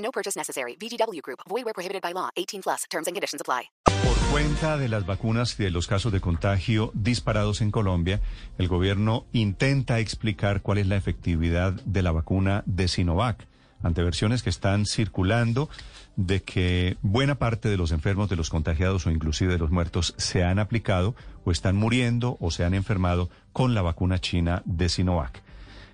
No purchase necessary. VGW Group. Void where prohibited by law. 18 plus. Terms and conditions apply. Por cuenta de las vacunas y de los casos de contagio disparados en Colombia, el gobierno intenta explicar cuál es la efectividad de la vacuna de Sinovac ante versiones que están circulando de que buena parte de los enfermos, de los contagiados o inclusive de los muertos se han aplicado o están muriendo o se han enfermado con la vacuna china de Sinovac.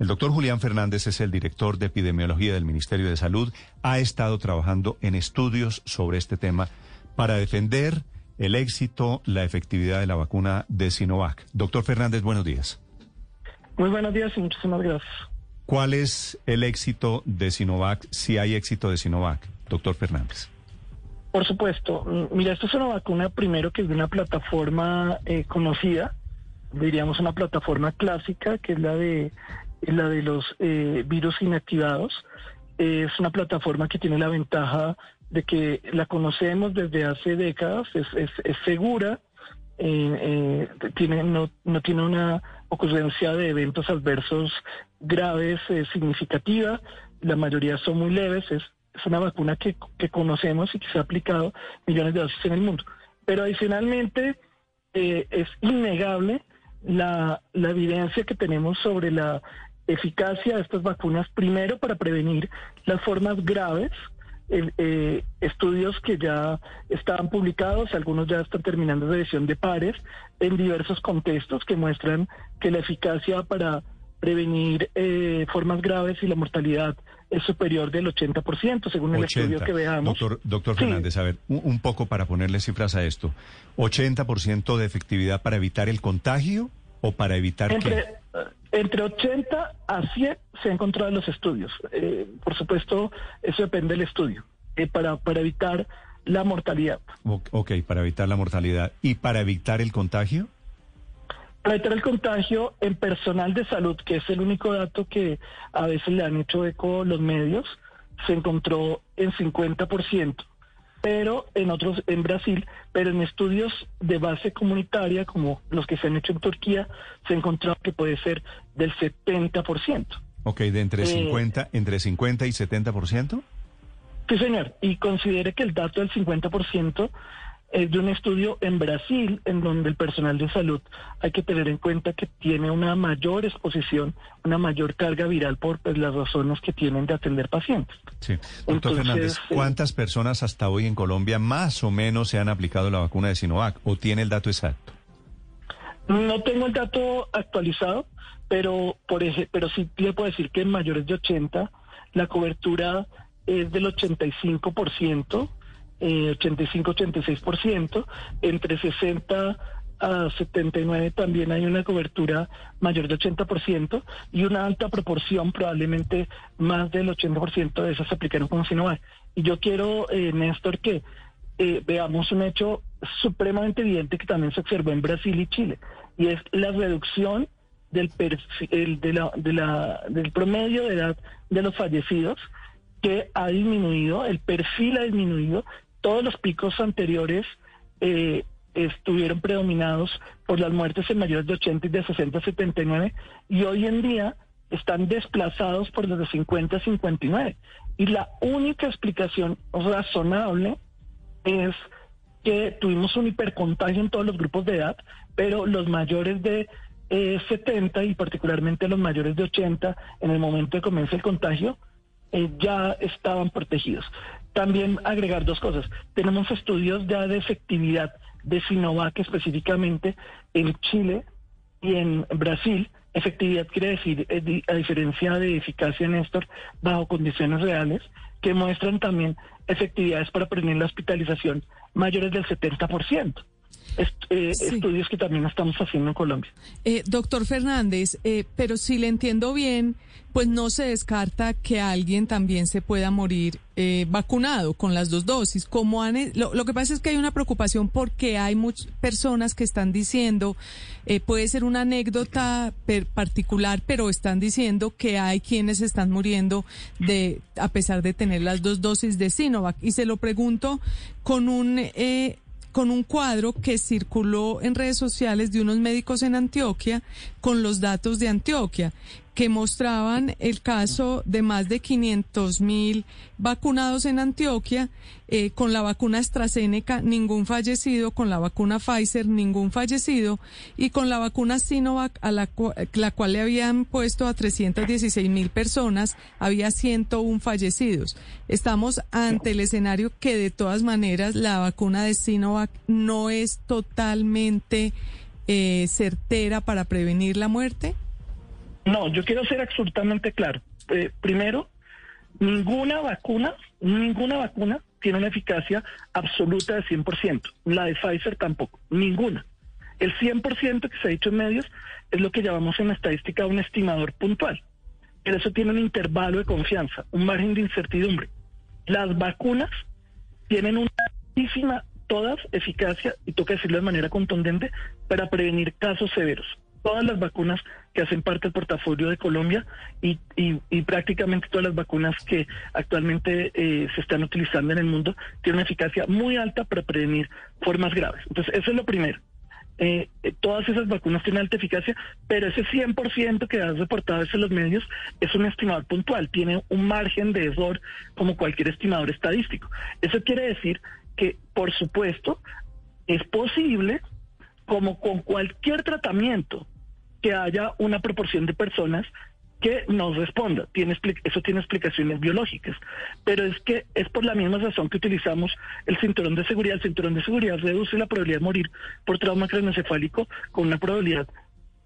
El doctor Julián Fernández es el director de epidemiología del Ministerio de Salud. Ha estado trabajando en estudios sobre este tema para defender el éxito, la efectividad de la vacuna de Sinovac. Doctor Fernández, buenos días. Muy buenos días y muchísimas gracias. ¿Cuál es el éxito de Sinovac, si hay éxito de Sinovac, doctor Fernández? Por supuesto. Mira, esto es una vacuna primero que es de una plataforma eh, conocida, diríamos una plataforma clásica, que es la de la de los eh, virus inactivados. Es una plataforma que tiene la ventaja de que la conocemos desde hace décadas, es, es, es segura, eh, eh, tiene, no, no tiene una ocurrencia de eventos adversos graves eh, significativa, la mayoría son muy leves, es, es una vacuna que, que, conocemos y que se ha aplicado millones de dosis en el mundo. Pero adicionalmente eh, es innegable la, la evidencia que tenemos sobre la eficacia de estas vacunas, primero para prevenir las formas graves, eh, estudios que ya estaban publicados, algunos ya están terminando de edición de pares, en diversos contextos que muestran que la eficacia para prevenir eh, formas graves y la mortalidad es superior del 80%, según el estudio que veamos. Doctor, doctor Fernández, a ver, un, un, poco para ponerle cifras a esto. ¿80% de efectividad para evitar el contagio o para evitar entre, qué? Entre 80 a 100 se ha encontrado en los estudios. Eh, por supuesto, eso depende del estudio. Eh, para, para evitar la mortalidad. Ok, para evitar la mortalidad. ¿Y para evitar el contagio? Para evitar el contagio en personal de salud, que es el único dato que a veces le han hecho eco los medios, se encontró en 50%, pero en otros, en Brasil, pero en estudios de base comunitaria, como los que se han hecho en Turquía, se encontró que puede ser del 70%. Ok, de entre, eh, 50, entre 50 y 70%? Sí, señor, y considere que el dato del 50% es de un estudio en Brasil, en donde el personal de salud hay que tener en cuenta que tiene una mayor exposición, una mayor carga viral por pues, las razones que tienen de atender pacientes. Sí. Doctor Entonces, Fernández, ¿cuántas personas hasta hoy en Colombia más o menos se han aplicado la vacuna de Sinovac o tiene el dato exacto? No tengo el dato actualizado, pero, por ese, pero sí le puedo decir que en mayores de 80 la cobertura es del 85%. Eh, 85-86%, entre 60 a 79 también hay una cobertura mayor de 80% y una alta proporción, probablemente más del 80% de esas se aplicaron con Sinovac. Y yo quiero, eh, Néstor, que eh, veamos un hecho supremamente evidente que también se observó en Brasil y Chile, y es la reducción del, del promedio de edad de los fallecidos que ha disminuido, el perfil ha disminuido, todos los picos anteriores eh, estuvieron predominados por las muertes en mayores de 80 y de 60 a 79 y hoy en día están desplazados por los de 50 a 59. Y la única explicación razonable es que tuvimos un hipercontagio en todos los grupos de edad, pero los mayores de eh, 70 y particularmente los mayores de 80 en el momento de comienzo el contagio eh, ya estaban protegidos. También agregar dos cosas. Tenemos estudios ya de efectividad de Sinovac específicamente en Chile y en Brasil. Efectividad quiere decir, eh, a diferencia de eficacia, Néstor, bajo condiciones reales, que muestran también efectividades para prevenir la hospitalización mayores del 70%. Est- eh, Sí. estudios que también estamos haciendo en Colombia. Eh, doctor Fernández, eh, pero si le entiendo bien, pues no se descarta que alguien también se pueda morir eh, vacunado con las dos dosis. Como han, lo, lo que pasa es que hay una preocupación porque hay muchas personas que están diciendo, eh, puede ser una anécdota per- particular, pero están diciendo que hay quienes están muriendo de a pesar de tener las dos dosis de Sinovac. Y se lo pregunto con un eh, con un cuadro que circuló en redes sociales de unos médicos en Antioquia con los datos de Antioquia que mostraban el caso de más de 500 mil vacunados en Antioquia eh, con la vacuna AstraZeneca ningún fallecido, con la vacuna Pfizer ningún fallecido y con la vacuna Sinovac a la, la cual le habían puesto a 316 mil personas había 101 fallecidos. Estamos ante el escenario que de todas maneras la vacuna de Sinovac no es totalmente eh, certera para prevenir la muerte. No, yo quiero ser absolutamente claro. Eh, primero, ninguna vacuna, ninguna vacuna tiene una eficacia absoluta de 100%. La de Pfizer tampoco, ninguna. El 100% que se ha dicho en medios es lo que llamamos en estadística un estimador puntual. Pero eso tiene un intervalo de confianza, un margen de incertidumbre. Las vacunas tienen una altísima, todas eficacia, y toca decirlo de manera contundente, para prevenir casos severos. Todas las vacunas que hacen parte del portafolio de Colombia y, prácticamente todas las vacunas que actualmente eh, se están utilizando en el mundo tienen una eficacia muy alta para prevenir formas graves. Entonces, eso es lo primero. Eh, eh, todas esas vacunas tienen alta eficacia, pero ese 100% que has reportado en los medios es un estimador puntual, tiene un margen de error como cualquier estimador estadístico. Eso quiere decir que, por supuesto, es posible, como con cualquier tratamiento, que haya una proporción de personas que no responda. Tiene, eso tiene explicaciones biológicas. Pero es que es por la misma razón que utilizamos el cinturón de seguridad. El cinturón de seguridad reduce la probabilidad de morir por trauma craneoencefálico con una probabilidad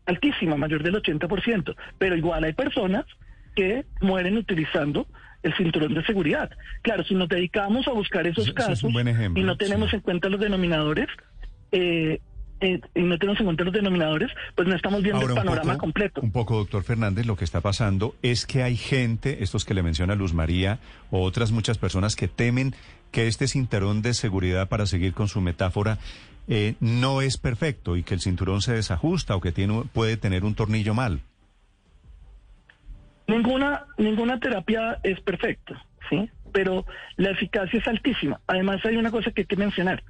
altísima, mayor del 80%. Pero igual hay personas que mueren utilizando el cinturón de seguridad. Claro, si nos dedicamos a buscar esos es casos ejemplo, y no tenemos sí. en cuenta los denominadores, eh, eh, y no tenemos en cuenta los denominadores, pues no estamos viendo Ahora, el panorama poco, completo. Un poco, doctor Fernández, lo que está pasando es que hay gente, estos que le menciona Luz María, o otras muchas personas que temen que este cinturón de seguridad, para seguir con su metáfora, eh, no es perfecto y que el cinturón se desajusta o que tiene, puede tener un tornillo mal. Ninguna, ninguna terapia es perfecta, ¿sí? Pero la eficacia es altísima. Además, hay una cosa que hay que mencionar.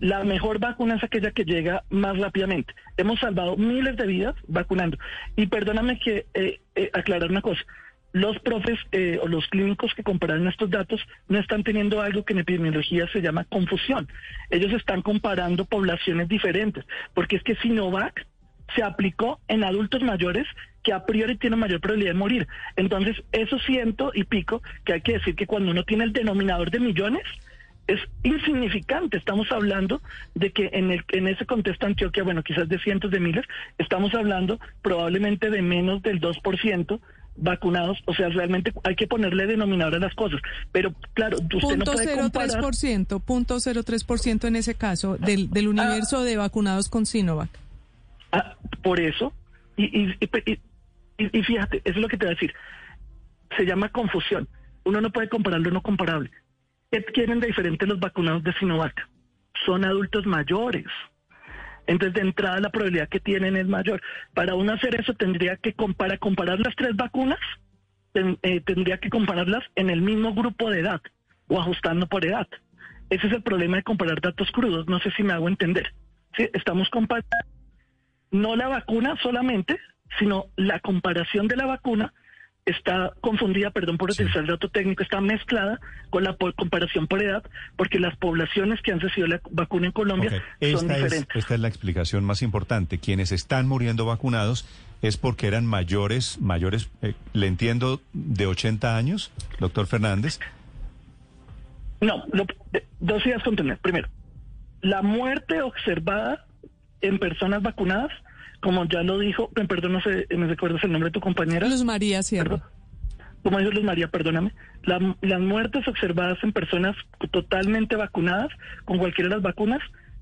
La mejor vacuna es aquella que llega más rápidamente. Hemos salvado miles de vidas vacunando. Y perdóname que eh, eh, aclarar una cosa. Los profes eh, o los clínicos que comparan estos datos no están teniendo algo que en epidemiología se llama confusión. Ellos están comparando poblaciones diferentes, porque es que Sinovac se aplicó en adultos mayores que a priori tienen mayor probabilidad de morir. Entonces, eso ciento y pico, que hay que decir que cuando uno tiene el denominador de millones, es insignificante. Estamos hablando de que en, el, en ese contexto Antioquia, bueno, quizás de cientos de miles, estamos hablando probablemente de menos del 2% vacunados, o sea, realmente hay que ponerle denominador a las cosas. Pero claro, usted no puede comparar... 03%, punto 03% en ese caso del, del universo de vacunados con Sinovac. Ah, por eso, y, y, y, y- y fíjate, eso es lo que te voy a decir. Se llama confusión. Uno no puede comparar lo no comparable. ¿Qué de diferente los vacunados de Sinovac? Son adultos mayores. Entonces, de entrada, la probabilidad que tienen es mayor. Para uno hacer eso, tendría que comparar, comparar las tres vacunas, eh, tendría que compararlas en el mismo grupo de edad o ajustando por edad. Ese es el problema de comparar datos crudos. No sé si me hago entender. Estamos comparando no la vacuna solamente, sino la comparación de la vacuna está confundida, perdón por utilizar el dato técnico, está mezclada con la comparación por edad, porque las poblaciones que han recibido la vacuna en Colombia son Esta, es, diferentes. esta es la explicación más importante. Quienes están muriendo vacunados es porque eran mayores, mayores, eh, le entiendo, de 80 años, doctor Fernández. No, lo- dos ideas contener. Primero, la muerte observada en personas vacunadas, como ya lo dijo, eh, perdón, no sé, me recuerdas el nombre de tu compañera. Luz María Sierra. Perdón. Como dijo Luz María, perdóname, la- las muertes observadas en personas totalmente vacunadas con cualquiera de las vacunas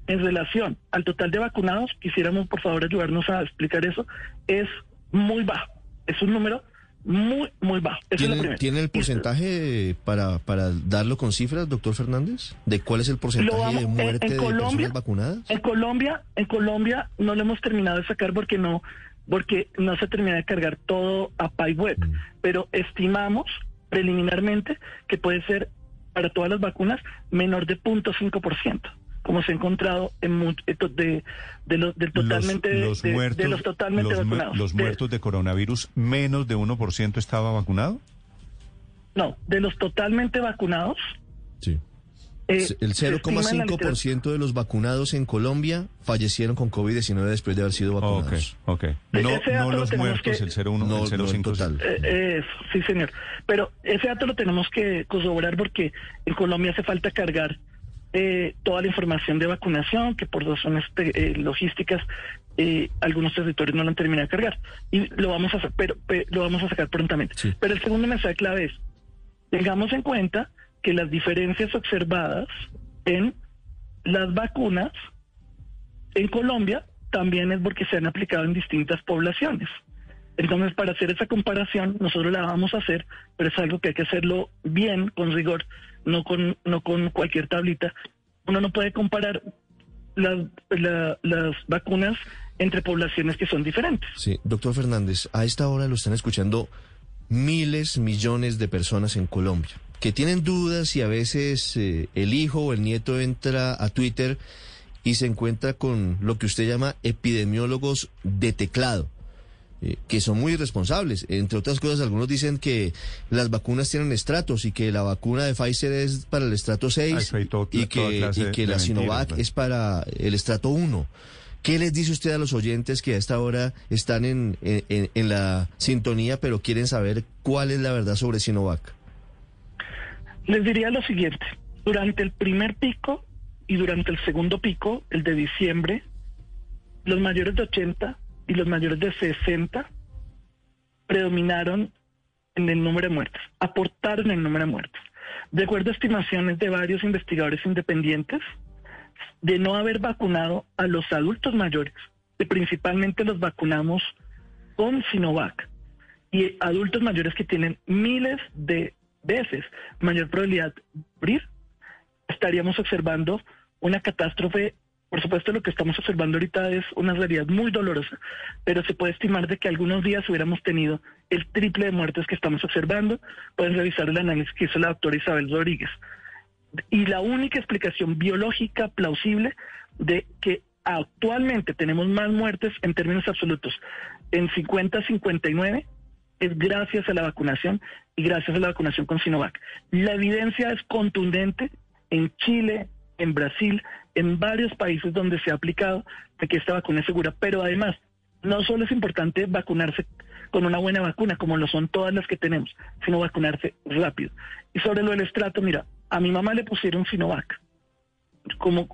en relación al total de vacunados, quisiéramos por favor ayudarnos a explicar eso, es muy bajo. Es un número muy, muy bajo. Eso es lo ¿Tiene, primero. ¿tiene el porcentaje para, para darlo con cifras, doctor Fernández? ¿De cuál es el porcentaje vamos- de en- muerte en de Colombia- personas vacunadas? En Colombia, en Colombia no lo hemos terminado de sacar porque no, porque no se termina de cargar todo a PyWeb, Mm. pero estimamos preliminarmente que puede ser para todas las vacunas menor de 0.5%, como se ha encontrado en eh, de, de los del totalmente los, los de, muertos, de los totalmente los vacunados. los muertos de coronavirus, menos de 1% estaba vacunado. no, de los totalmente vacunados. Sí. eh, el se estima en la literatura- 0,5% de los vacunados en Colombia fallecieron con COVID-19 después de haber sido Ok, vacunados. ok. No, dato no lo los muertos, que- el 0,1, No, el no, en 0,5. total. Eh, eh, sí, señor. Pero ese dato lo tenemos que corroborar porque en Colombia hace falta cargar eh, toda la información de vacunación, que por razones te- eh, logísticas eh, algunos territorios no lo han terminado de cargar. Y lo vamos a hacer, pero, pe- lo vamos a sacar prontamente. Sí. Pero el segundo mensaje clave es, tengamos en cuenta que las diferencias observadas en las vacunas en Colombia también es porque se han aplicado en distintas poblaciones. Entonces, para hacer esa comparación, nosotros la vamos a hacer, pero es algo que hay que hacerlo bien, con rigor, no con, no con cualquier tablita. Uno no puede comparar las, la- las vacunas entre poblaciones que son diferentes. Sí, doctor Fernández, a esta hora lo están escuchando miles, millones de personas en Colombia que tienen dudas y a veces eh, el hijo o el nieto entra a Twitter y se encuentra con lo que usted llama epidemiólogos de teclado. Eh, que son muy irresponsables. Entre otras cosas, algunos dicen que las vacunas tienen estratos y que la vacuna de Pfizer es para el estrato 6 Eso hay todo- y que, y que la Sinovac es para el estrato 1. ¿Qué les dice usted a los oyentes que a esta hora están en- en la sintonía pero quieren saber cuál es la verdad sobre Sinovac? Les diría lo siguiente, durante el primer pico y durante el segundo pico, el de diciembre, los mayores de 80 y los mayores de 60 predominaron en el número de muertes, aportaron el número de muertes. De acuerdo a estimaciones de varios investigadores independientes, de no haber vacunado a los adultos mayores, que principalmente los vacunamos con Sinovac, y adultos mayores que tienen miles de veces mayor probabilidad de morir, estaríamos observando una catástrofe. Por supuesto, lo que estamos observando ahorita es una realidad muy dolorosa, pero se puede estimar de que algunos días hubiéramos tenido el triple de muertes que estamos observando. Pueden revisar el análisis que hizo la doctora Isabel Rodríguez. Y la única explicación biológica plausible de que actualmente tenemos más muertes en términos absolutos en 50-59 es gracias a la vacunación y gracias a la vacunación con Sinovac. La evidencia es contundente en Chile, en Brasil, en varios países donde se ha aplicado de que esta vacuna es segura, pero además no solo es importante vacunarse con una buena vacuna, como lo son todas las que tenemos, sino vacunarse rápido. Y sobre lo del estrato, mira, a mi mamá le pusieron Sinovac. Como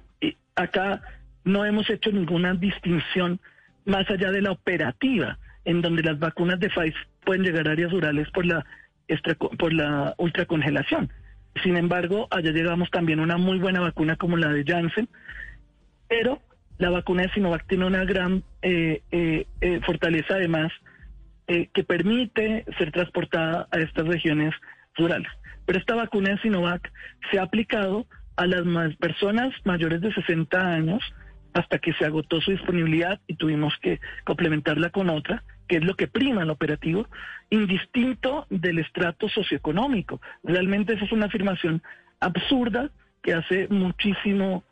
acá no hemos hecho ninguna distinción más allá de la operativa, en donde las vacunas de Pfizer pueden llegar a áreas rurales por la, por la ultracongelación. Sin embargo, allá llegamos también una muy buena vacuna como la de Janssen, pero la vacuna de Sinovac tiene una gran eh, eh, eh, fortaleza además eh, que permite ser transportada a estas regiones rurales. Pero esta vacuna de Sinovac se ha aplicado a las personas mayores de 60 años hasta que se agotó su disponibilidad y tuvimos que complementarla con otra, que es lo que prima el operativo, indistinto del estrato socioeconómico. Realmente esa es una afirmación absurda que hace muchísimo,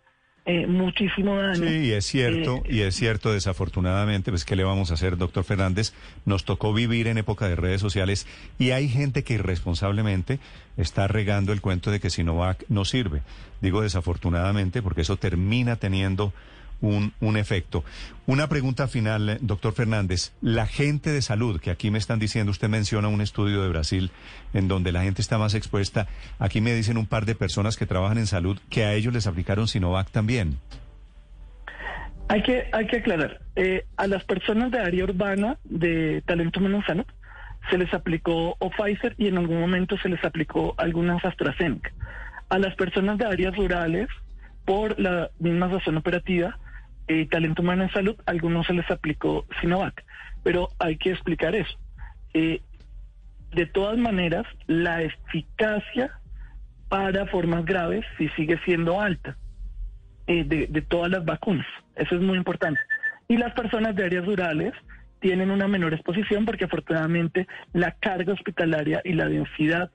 eh, muchísimo daño. Sí, y es cierto, Eh, y es cierto, desafortunadamente, pues ¿qué le vamos a hacer, doctor Fernández? Nos tocó vivir en época de redes sociales y hay gente que irresponsablemente está regando el cuento de que Sinovac no sirve. Digo desafortunadamente porque eso termina teniendo un, un efecto. Una pregunta final, eh, doctor Fernández. La gente de salud, que aquí me están diciendo, usted menciona un estudio de Brasil en donde la gente está más expuesta. Aquí me dicen un par de personas que trabajan en salud que a ellos les aplicaron Sinovac también. Hay que, hay que aclarar, eh, a las personas de área urbana de talento Manzano se les aplicó o Pfizer y en algún momento se les aplicó algunas AstraZeneca. A las personas de áreas rurales por la misma razón operativa, eh, talento humano en salud, a algunos se les aplicó Sinovac, pero hay que explicar eso. Eh, de todas maneras, la eficacia para formas graves sí sigue siendo alta eh, de, todas las vacunas. Eso es muy importante. Y las personas de áreas rurales tienen una menor exposición porque afortunadamente la carga hospitalaria y la densidad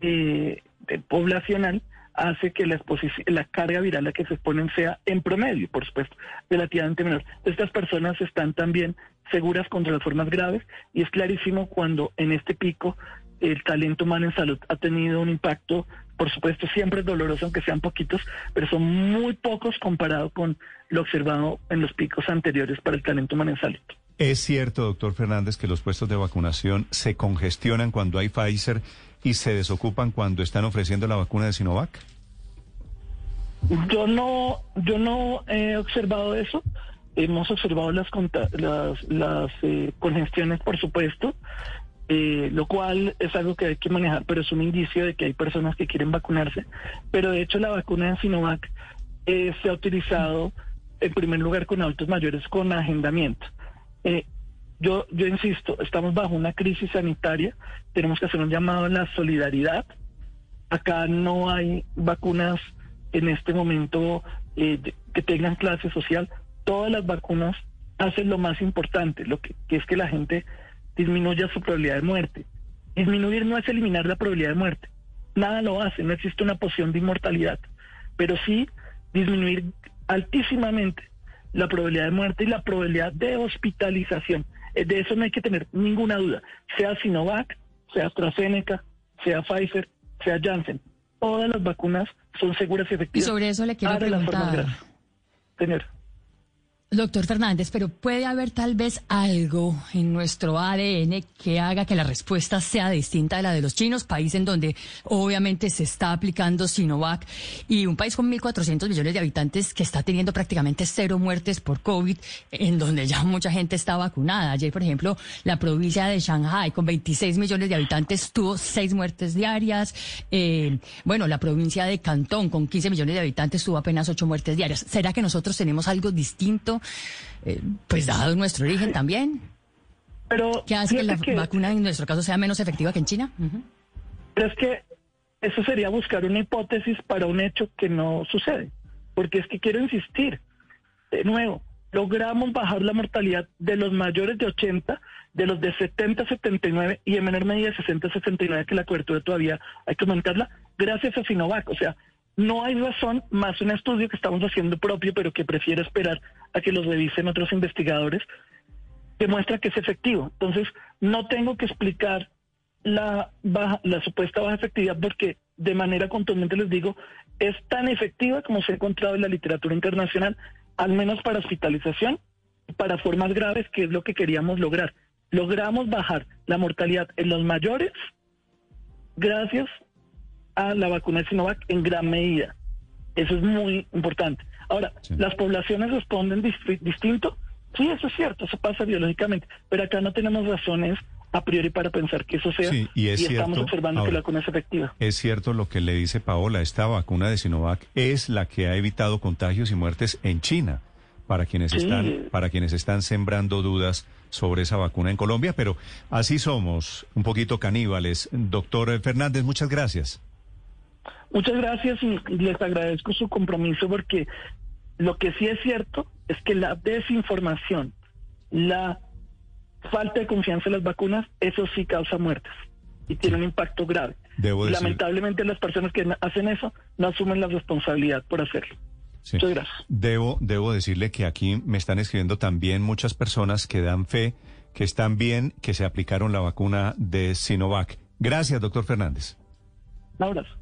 de poblacional hace que la, la carga viral a la que se exponen sea en promedio, por supuesto, relativamente menor. Estas personas están también seguras contra las formas graves y es clarísimo cuando en este pico el talento humano en salud ha tenido un impacto, por supuesto, siempre es doloroso, aunque sean poquitos, pero son muy pocos comparado con lo observado en los picos anteriores para el talento humano en salud. ¿Es cierto, doctor Fernández, que los puestos de vacunación se congestionan cuando hay Pfizer y se desocupan cuando están ofreciendo la vacuna de Sinovac? Yo no, yo no he observado eso. Hemos observado las las, las eh, congestiones, por supuesto, eh, lo cual es algo que hay que manejar, pero es un indicio de que hay personas que quieren vacunarse. Pero de hecho la vacuna de Sinovac eh, se ha utilizado en primer lugar con adultos mayores con agendamiento. Eh, yo, yo insisto, estamos bajo una crisis sanitaria, tenemos que hacer un llamado a la solidaridad. Acá no hay vacunas en este momento eh, que tengan clase social. Todas las vacunas hacen lo más importante, lo que, que es que la gente disminuya su probabilidad de muerte. Disminuir no es eliminar la probabilidad de muerte. Nada lo hace, no existe una poción de inmortalidad, pero sí disminuir altísimamente la probabilidad de muerte y la probabilidad de hospitalización. Eh, de eso no hay que tener ninguna duda, sea Sinovac, sea AstraZeneca, sea Pfizer, sea Janssen. Todas las vacunas son seguras y efectivas. Y sobre eso le quiero preguntar. Señor. Doctor Fernández, pero puede haber tal vez algo en nuestro ADN que haga que la respuesta sea distinta de la de los chinos, país en donde obviamente se está aplicando Sinovac y un país con 1.400 millones de habitantes que está teniendo prácticamente cero muertes por COVID, en donde ya mucha gente está vacunada. Ayer, por ejemplo, la provincia de Shanghai, con 26 millones de habitantes, tuvo seis muertes diarias. Eh, bueno, la provincia de Cantón, con 15 millones de habitantes, tuvo apenas ocho muertes diarias. ¿Será que nosotros tenemos algo distinto? Eh, pues dado nuestro origen también. Pero ¿Qué hace que la vacuna en nuestro caso sea menos efectiva que en China? Pero es que eso sería buscar una hipótesis para un hecho que no sucede. Porque es que quiero insistir, de nuevo, logramos bajar la mortalidad de los mayores de 80, de los de 70 79 y en menor medida de 60 79, que la cobertura todavía hay que aumentarla, gracias a Sinovac. O sea, no hay razón, más un estudio que estamos haciendo propio, pero que prefiero esperar a que los revisen otros investigadores, demuestra que es efectivo. Entonces, no tengo que explicar la, baja, la supuesta baja efectividad porque de manera contundente les digo, es tan efectiva como se ha encontrado en la literatura internacional, al menos para hospitalización, para formas graves, que es lo que queríamos lograr. Logramos bajar la mortalidad en los mayores gracias a la vacuna de Sinovac en gran medida. Eso es muy importante. Ahora, ¿las poblaciones responden distinto? Sí, eso es cierto, eso pasa biológicamente, pero acá no tenemos razones a priori para pensar que eso sea y, estamos observando que la vacuna es efectiva. Es cierto lo que le dice Paola, esta vacuna de Sinovac es la que ha evitado contagios y muertes en China para quienes están para quienes están sembrando dudas sobre esa vacuna en Colombia, pero así somos, un poquito caníbales. Doctor Fernández, muchas gracias. Muchas gracias y les agradezco su compromiso porque lo que sí es cierto es que la desinformación, la falta de confianza en las vacunas, eso sí causa muertes y tiene un impacto grave. Lamentablemente las personas que hacen eso no asumen la responsabilidad por hacerlo. Muchas gracias. Debo, debo decirle que aquí me están escribiendo también muchas personas que dan fe, que están bien, que se aplicaron la vacuna de Sinovac. Gracias, doctor Fernández. Un abrazo.